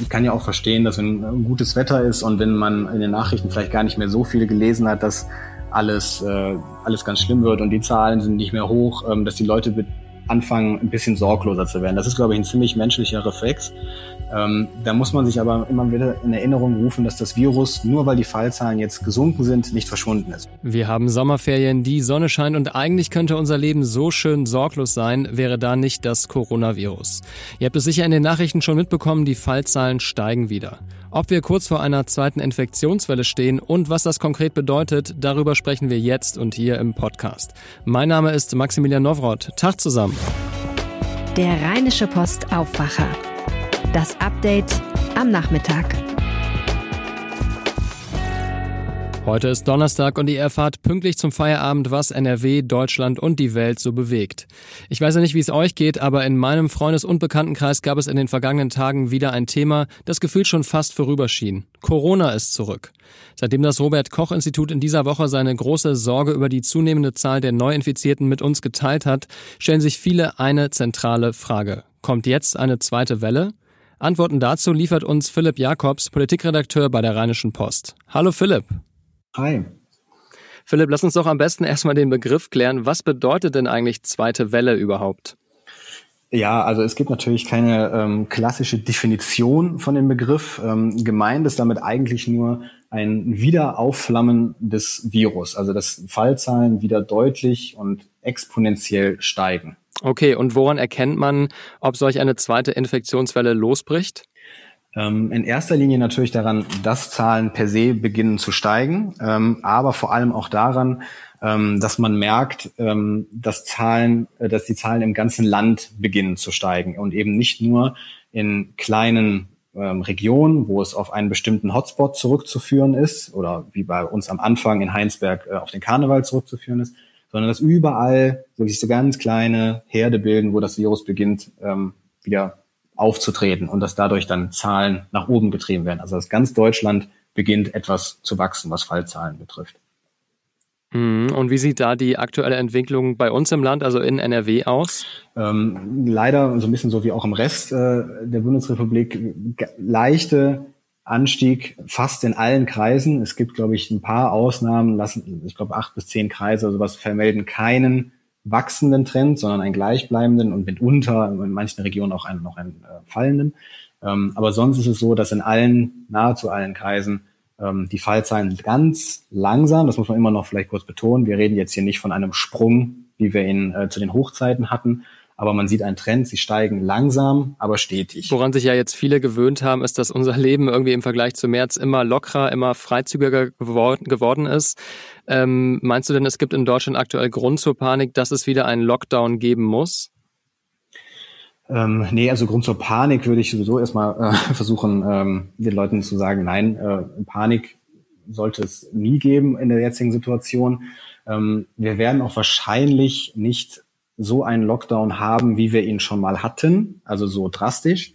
ich kann ja auch verstehen, dass wenn gutes Wetter ist und wenn man in den Nachrichten vielleicht gar nicht mehr so viel gelesen hat, dass alles, äh, alles ganz schlimm wird und die Zahlen sind nicht mehr hoch, ähm, dass die Leute anfangen, ein bisschen sorgloser zu werden. Das ist, glaube ich, ein ziemlich menschlicher Reflex. Ähm, da muss man sich aber immer wieder in Erinnerung rufen, dass das Virus, nur weil die Fallzahlen jetzt gesunken sind, nicht verschwunden ist. Wir haben Sommerferien, die Sonne scheint und eigentlich könnte unser Leben so schön sorglos sein, wäre da nicht das Coronavirus. Ihr habt es sicher in den Nachrichten schon mitbekommen, die Fallzahlen steigen wieder. Ob wir kurz vor einer zweiten Infektionswelle stehen und was das konkret bedeutet, darüber sprechen wir jetzt und hier im Podcast. Mein Name ist Maximilian Nowroth. Tag zusammen. Der Rheinische Post Aufwacher. Das Update am Nachmittag. Heute ist Donnerstag und ihr erfahrt pünktlich zum Feierabend, was NRW, Deutschland und die Welt so bewegt. Ich weiß ja nicht, wie es euch geht, aber in meinem Freundes- und Bekanntenkreis gab es in den vergangenen Tagen wieder ein Thema, das gefühlt schon fast vorüberschien. Corona ist zurück. Seitdem das Robert Koch Institut in dieser Woche seine große Sorge über die zunehmende Zahl der Neuinfizierten mit uns geteilt hat, stellen sich viele eine zentrale Frage. Kommt jetzt eine zweite Welle? Antworten dazu liefert uns Philipp Jakobs, Politikredakteur bei der Rheinischen Post. Hallo Philipp. Hi. Philipp, lass uns doch am besten erstmal den Begriff klären. Was bedeutet denn eigentlich zweite Welle überhaupt? Ja, also es gibt natürlich keine ähm, klassische Definition von dem Begriff. Ähm, gemeint ist damit eigentlich nur ein Wiederaufflammen des Virus, also dass Fallzahlen wieder deutlich und exponentiell steigen. Okay, und woran erkennt man, ob solch eine zweite Infektionswelle losbricht? Ähm, in erster Linie natürlich daran, dass Zahlen per se beginnen zu steigen, ähm, aber vor allem auch daran, ähm, dass man merkt, dass Zahlen, äh, dass die Zahlen im ganzen Land beginnen zu steigen und eben nicht nur in kleinen Regionen, wo es auf einen bestimmten Hotspot zurückzuführen ist oder wie bei uns am Anfang in Heinsberg äh, auf den Karneval zurückzuführen ist, sondern dass überall wirklich so ganz kleine Herde bilden, wo das Virus beginnt, wieder aufzutreten und dass dadurch dann Zahlen nach oben getrieben werden. Also dass ganz Deutschland beginnt etwas zu wachsen, was Fallzahlen betrifft. Mhm. Und wie sieht da die aktuelle Entwicklung bei uns im Land, also in NRW, aus? Ähm, leider so ein bisschen so wie auch im Rest äh, der Bundesrepublik leichte Anstieg fast in allen Kreisen. Es gibt, glaube ich, ein paar Ausnahmen, lassen, ich glaube, acht bis zehn Kreise oder sowas vermelden keinen wachsenden Trend, sondern einen gleichbleibenden und mitunter in manchen Regionen auch einen, noch einen äh, fallenden. Ähm, aber sonst ist es so, dass in allen, nahezu allen Kreisen ähm, die Fallzahlen ganz langsam, das muss man immer noch vielleicht kurz betonen, wir reden jetzt hier nicht von einem Sprung, wie wir ihn äh, zu den Hochzeiten hatten, aber man sieht einen Trend, sie steigen langsam, aber stetig. Woran sich ja jetzt viele gewöhnt haben, ist, dass unser Leben irgendwie im Vergleich zu März immer lockerer, immer freizügiger geworden, geworden ist. Ähm, meinst du denn, es gibt in Deutschland aktuell Grund zur Panik, dass es wieder einen Lockdown geben muss? Ähm, nee, also Grund zur Panik würde ich sowieso erstmal äh, versuchen, ähm, den Leuten zu sagen, nein, äh, Panik sollte es nie geben in der jetzigen Situation. Ähm, wir werden auch wahrscheinlich nicht so einen Lockdown haben, wie wir ihn schon mal hatten, also so drastisch,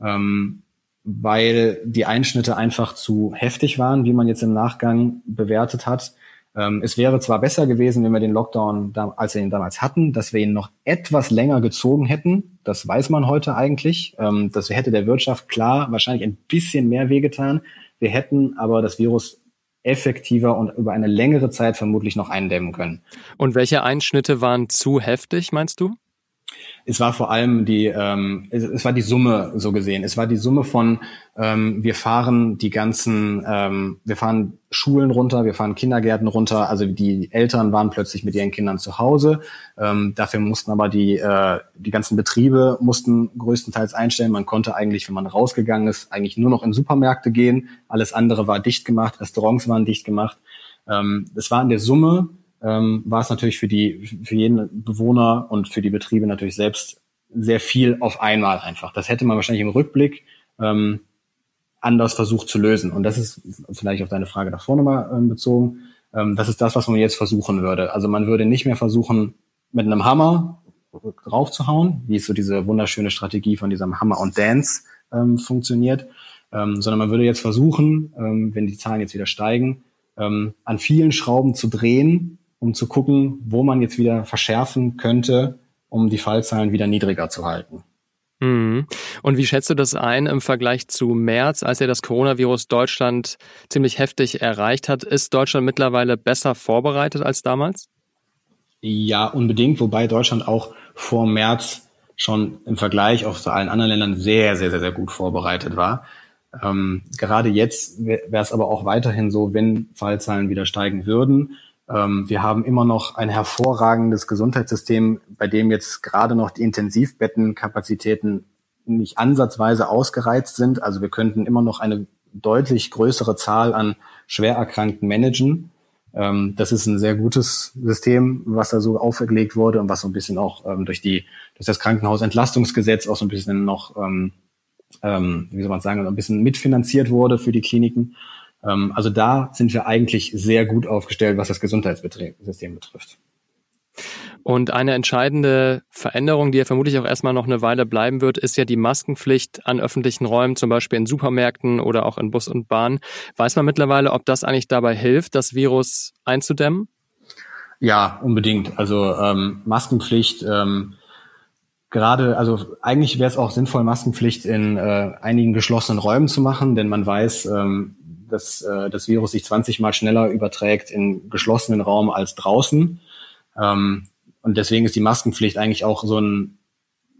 ähm, weil die Einschnitte einfach zu heftig waren, wie man jetzt im Nachgang bewertet hat. Ähm, es wäre zwar besser gewesen, wenn wir den Lockdown, als wir ihn damals hatten, dass wir ihn noch etwas länger gezogen hätten. Das weiß man heute eigentlich. Ähm, das hätte der Wirtschaft klar wahrscheinlich ein bisschen mehr wehgetan. Wir hätten aber das Virus effektiver und über eine längere Zeit vermutlich noch eindämmen können. Und welche Einschnitte waren zu heftig, meinst du? Es war vor allem die, ähm, es, es, war die Summe so gesehen. Es war die Summe von, ähm, wir fahren die ganzen, ähm, wir fahren Schulen runter, wir fahren Kindergärten runter. Also die Eltern waren plötzlich mit ihren Kindern zu Hause. Ähm, dafür mussten aber die, äh, die ganzen Betriebe mussten größtenteils einstellen. Man konnte eigentlich, wenn man rausgegangen ist, eigentlich nur noch in Supermärkte gehen. Alles andere war dicht gemacht, Restaurants waren dicht gemacht. Ähm, das war in der Summe ähm, war es natürlich für die, für jeden Bewohner und für die Betriebe natürlich selbst sehr viel auf einmal einfach. Das hätte man wahrscheinlich im Rückblick ähm, anders versucht zu lösen. Und das ist vielleicht auf deine Frage davor nochmal ähm, bezogen. Ähm, das ist das, was man jetzt versuchen würde. Also man würde nicht mehr versuchen, mit einem Hammer draufzuhauen, wie es so diese wunderschöne Strategie von diesem Hammer und Dance ähm, funktioniert, ähm, sondern man würde jetzt versuchen, ähm, wenn die Zahlen jetzt wieder steigen, ähm, an vielen Schrauben zu drehen, um zu gucken, wo man jetzt wieder verschärfen könnte, um die Fallzahlen wieder niedriger zu halten. Mhm. Und wie schätzt du das ein im Vergleich zu März, als ja das Coronavirus Deutschland ziemlich heftig erreicht hat? Ist Deutschland mittlerweile besser vorbereitet als damals? Ja, unbedingt, wobei Deutschland auch vor März schon im Vergleich auch zu allen anderen Ländern sehr, sehr, sehr, sehr gut vorbereitet war. Ähm, gerade jetzt wäre es aber auch weiterhin so, wenn Fallzahlen wieder steigen würden. Ähm, wir haben immer noch ein hervorragendes Gesundheitssystem, bei dem jetzt gerade noch die Intensivbettenkapazitäten nicht ansatzweise ausgereizt sind. Also wir könnten immer noch eine deutlich größere Zahl an Schwererkrankten managen. Ähm, das ist ein sehr gutes System, was da so aufgelegt wurde und was so ein bisschen auch ähm, durch die durch das Krankenhausentlastungsgesetz auch so ein bisschen noch, wie soll man sagen, ein bisschen mitfinanziert wurde für die Kliniken. Ähm, also da sind wir eigentlich sehr gut aufgestellt, was das Gesundheitssystem betrifft. Und eine entscheidende Veränderung, die ja vermutlich auch erstmal noch eine Weile bleiben wird, ist ja die Maskenpflicht an öffentlichen Räumen, zum Beispiel in Supermärkten oder auch in Bus und Bahn. Weiß man mittlerweile, ob das eigentlich dabei hilft, das Virus einzudämmen? Ja, unbedingt. Also ähm, Maskenpflicht, ähm, gerade, also eigentlich wäre es auch sinnvoll, Maskenpflicht in äh, einigen geschlossenen Räumen zu machen, denn man weiß, ähm, dass äh, das Virus sich 20 mal schneller überträgt in geschlossenen Raum als draußen. Ähm, und deswegen ist die Maskenpflicht eigentlich auch so ein,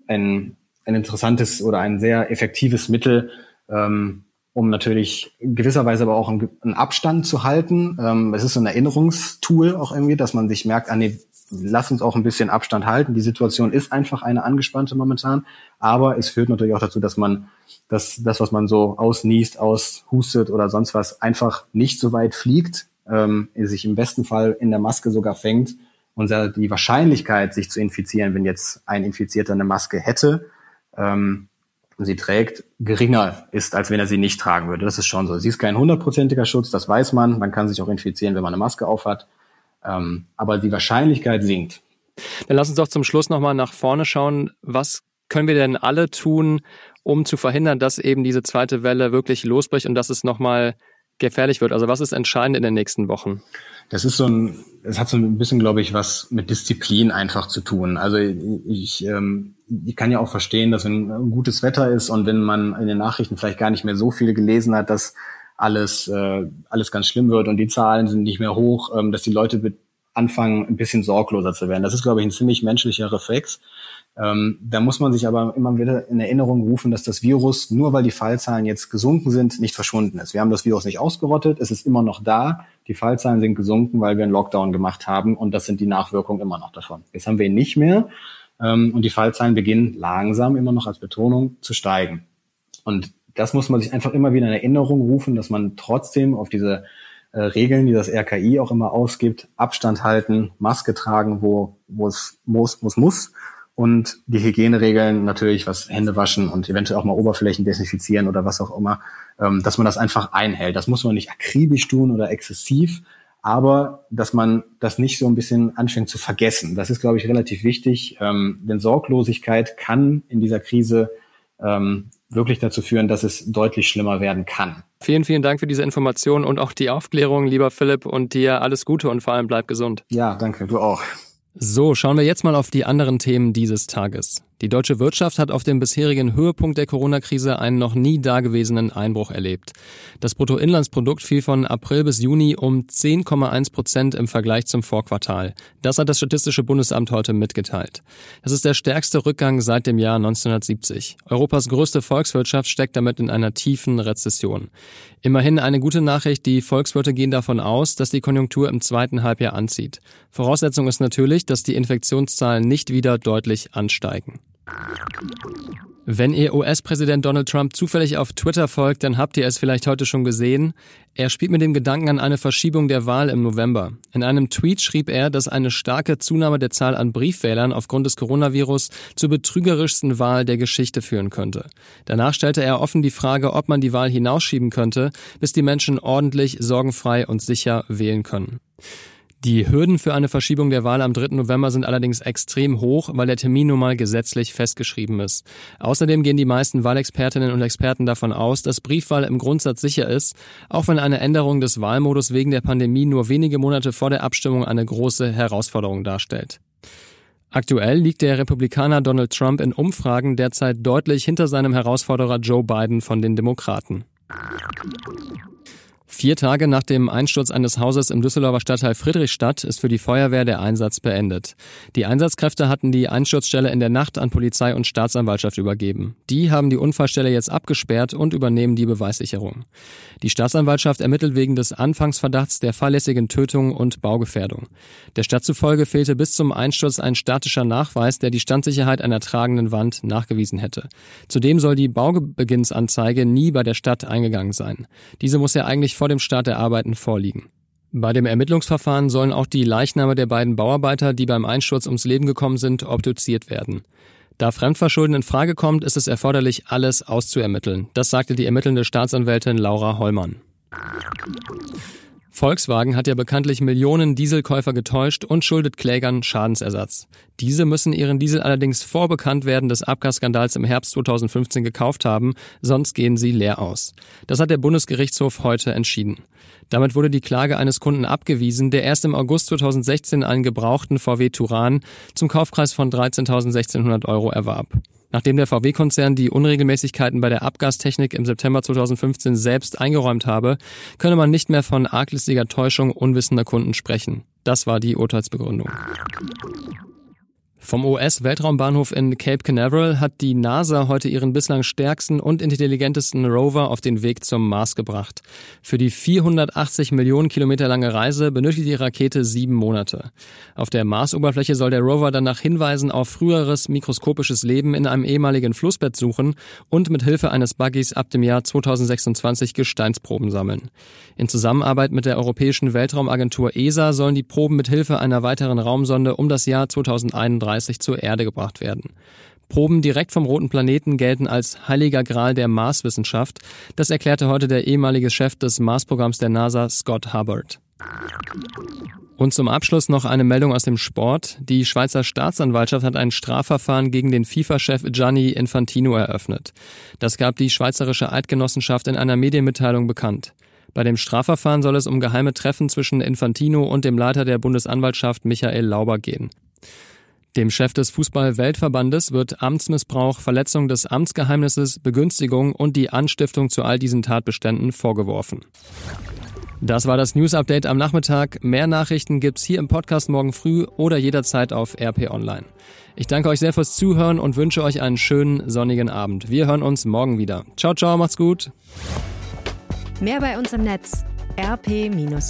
ein, ein interessantes oder ein sehr effektives Mittel, ähm, um natürlich gewisserweise aber auch einen, Abstand zu halten. Ähm, es ist so ein Erinnerungstool auch irgendwie, dass man sich merkt, ah nee, lass uns auch ein bisschen Abstand halten. Die Situation ist einfach eine angespannte momentan, aber es führt natürlich auch dazu, dass man das, das was man so ausniest, aushustet oder sonst was, einfach nicht so weit fliegt, ähm, sich im besten Fall in der Maske sogar fängt und die Wahrscheinlichkeit, sich zu infizieren, wenn jetzt ein Infizierter eine Maske hätte, ähm, sie trägt, geringer ist, als wenn er sie nicht tragen würde. Das ist schon so. Sie ist kein hundertprozentiger Schutz, das weiß man. Man kann sich auch infizieren, wenn man eine Maske aufhat. Ähm, aber die Wahrscheinlichkeit sinkt. Dann lass uns doch zum Schluss nochmal nach vorne schauen. Was können wir denn alle tun, um zu verhindern, dass eben diese zweite Welle wirklich losbricht und dass es nochmal gefährlich wird? Also was ist entscheidend in den nächsten Wochen? Das ist so ein, es hat so ein bisschen, glaube ich, was mit Disziplin einfach zu tun. Also ich, ähm, ich kann ja auch verstehen, dass wenn gutes Wetter ist und wenn man in den Nachrichten vielleicht gar nicht mehr so viel gelesen hat, dass alles, äh, alles ganz schlimm wird und die Zahlen sind nicht mehr hoch, ähm, dass die Leute anfangen, ein bisschen sorgloser zu werden. Das ist, glaube ich, ein ziemlich menschlicher Reflex. Ähm, da muss man sich aber immer wieder in Erinnerung rufen, dass das Virus, nur weil die Fallzahlen jetzt gesunken sind, nicht verschwunden ist. Wir haben das Virus nicht ausgerottet, es ist immer noch da. Die Fallzahlen sind gesunken, weil wir einen Lockdown gemacht haben und das sind die Nachwirkungen immer noch davon. Jetzt haben wir ihn nicht mehr ähm, und die Fallzahlen beginnen langsam immer noch als Betonung zu steigen. Und das muss man sich einfach immer wieder in Erinnerung rufen, dass man trotzdem auf diese äh, Regeln, die das RKI auch immer ausgibt, Abstand halten, Maske tragen, wo, wo es muss, muss, muss und die Hygieneregeln natürlich, was Hände waschen und eventuell auch mal Oberflächen desinfizieren oder was auch immer, ähm, dass man das einfach einhält. Das muss man nicht akribisch tun oder exzessiv, aber dass man das nicht so ein bisschen anfängt zu vergessen. Das ist, glaube ich, relativ wichtig, ähm, denn Sorglosigkeit kann in dieser Krise ähm, wirklich dazu führen, dass es deutlich schlimmer werden kann. Vielen, vielen Dank für diese Information und auch die Aufklärung, lieber Philipp, und dir alles Gute und vor allem bleib gesund. Ja, danke, du auch. So, schauen wir jetzt mal auf die anderen Themen dieses Tages. Die deutsche Wirtschaft hat auf dem bisherigen Höhepunkt der Corona-Krise einen noch nie dagewesenen Einbruch erlebt. Das Bruttoinlandsprodukt fiel von April bis Juni um 10,1 Prozent im Vergleich zum Vorquartal. Das hat das Statistische Bundesamt heute mitgeteilt. Das ist der stärkste Rückgang seit dem Jahr 1970. Europas größte Volkswirtschaft steckt damit in einer tiefen Rezession. Immerhin eine gute Nachricht, die Volkswirte gehen davon aus, dass die Konjunktur im zweiten Halbjahr anzieht. Voraussetzung ist natürlich, dass die Infektionszahlen nicht wieder deutlich ansteigen. Wenn ihr US-Präsident Donald Trump zufällig auf Twitter folgt, dann habt ihr es vielleicht heute schon gesehen. Er spielt mit dem Gedanken an eine Verschiebung der Wahl im November. In einem Tweet schrieb er, dass eine starke Zunahme der Zahl an Briefwählern aufgrund des Coronavirus zur betrügerischsten Wahl der Geschichte führen könnte. Danach stellte er offen die Frage, ob man die Wahl hinausschieben könnte, bis die Menschen ordentlich, sorgenfrei und sicher wählen können. Die Hürden für eine Verschiebung der Wahl am 3. November sind allerdings extrem hoch, weil der Termin nun mal gesetzlich festgeschrieben ist. Außerdem gehen die meisten Wahlexpertinnen und Experten davon aus, dass Briefwahl im Grundsatz sicher ist, auch wenn eine Änderung des Wahlmodus wegen der Pandemie nur wenige Monate vor der Abstimmung eine große Herausforderung darstellt. Aktuell liegt der Republikaner Donald Trump in Umfragen derzeit deutlich hinter seinem Herausforderer Joe Biden von den Demokraten. Vier Tage nach dem Einsturz eines Hauses im Düsseldorfer Stadtteil Friedrichstadt ist für die Feuerwehr der Einsatz beendet. Die Einsatzkräfte hatten die Einsturzstelle in der Nacht an Polizei und Staatsanwaltschaft übergeben. Die haben die Unfallstelle jetzt abgesperrt und übernehmen die Beweissicherung. Die Staatsanwaltschaft ermittelt wegen des Anfangsverdachts der fahrlässigen Tötung und Baugefährdung. Der Stadt zufolge fehlte bis zum Einsturz ein statischer Nachweis, der die Standsicherheit einer tragenden Wand nachgewiesen hätte. Zudem soll die Baubeginnsanzeige nie bei der Stadt eingegangen sein. Diese muss ja eigentlich vor dem Start der Arbeiten vorliegen. Bei dem Ermittlungsverfahren sollen auch die Leichname der beiden Bauarbeiter, die beim Einsturz ums Leben gekommen sind, obduziert werden. Da Fremdverschulden in Frage kommt, ist es erforderlich, alles auszuermitteln. Das sagte die ermittelnde Staatsanwältin Laura Hollmann. Volkswagen hat ja bekanntlich Millionen Dieselkäufer getäuscht und schuldet Klägern Schadensersatz. Diese müssen ihren Diesel allerdings vor Bekanntwerden des Abgasskandals im Herbst 2015 gekauft haben, sonst gehen sie leer aus. Das hat der Bundesgerichtshof heute entschieden. Damit wurde die Klage eines Kunden abgewiesen, der erst im August 2016 einen gebrauchten VW Turan zum Kaufpreis von 13.1600 Euro erwarb. Nachdem der VW-Konzern die Unregelmäßigkeiten bei der Abgastechnik im September 2015 selbst eingeräumt habe, könne man nicht mehr von arglistiger Täuschung unwissender Kunden sprechen. Das war die Urteilsbegründung. Vom US-Weltraumbahnhof in Cape Canaveral hat die NASA heute ihren bislang stärksten und intelligentesten Rover auf den Weg zum Mars gebracht. Für die 480 Millionen Kilometer lange Reise benötigt die Rakete sieben Monate. Auf der Marsoberfläche soll der Rover dann nach Hinweisen auf früheres mikroskopisches Leben in einem ehemaligen Flussbett suchen und mit Hilfe eines Buggies ab dem Jahr 2026 Gesteinsproben sammeln. In Zusammenarbeit mit der Europäischen Weltraumagentur ESA sollen die Proben mit Hilfe einer weiteren Raumsonde um das Jahr 2031 1930 zur Erde gebracht werden. Proben direkt vom roten Planeten gelten als heiliger Gral der Marswissenschaft. Das erklärte heute der ehemalige Chef des Marsprogramms der NASA, Scott Hubbard. Und zum Abschluss noch eine Meldung aus dem Sport. Die Schweizer Staatsanwaltschaft hat ein Strafverfahren gegen den FIFA-Chef Gianni Infantino eröffnet. Das gab die Schweizerische Eidgenossenschaft in einer Medienmitteilung bekannt. Bei dem Strafverfahren soll es um geheime Treffen zwischen Infantino und dem Leiter der Bundesanwaltschaft Michael Lauber gehen. Dem Chef des Fußball-Weltverbandes wird Amtsmissbrauch, Verletzung des Amtsgeheimnisses, Begünstigung und die Anstiftung zu all diesen Tatbeständen vorgeworfen. Das war das News Update am Nachmittag. Mehr Nachrichten gibt's hier im Podcast morgen früh oder jederzeit auf RP Online. Ich danke euch sehr fürs Zuhören und wünsche euch einen schönen sonnigen Abend. Wir hören uns morgen wieder. Ciao, ciao, macht's gut. Mehr bei uns im Netz rp-online.de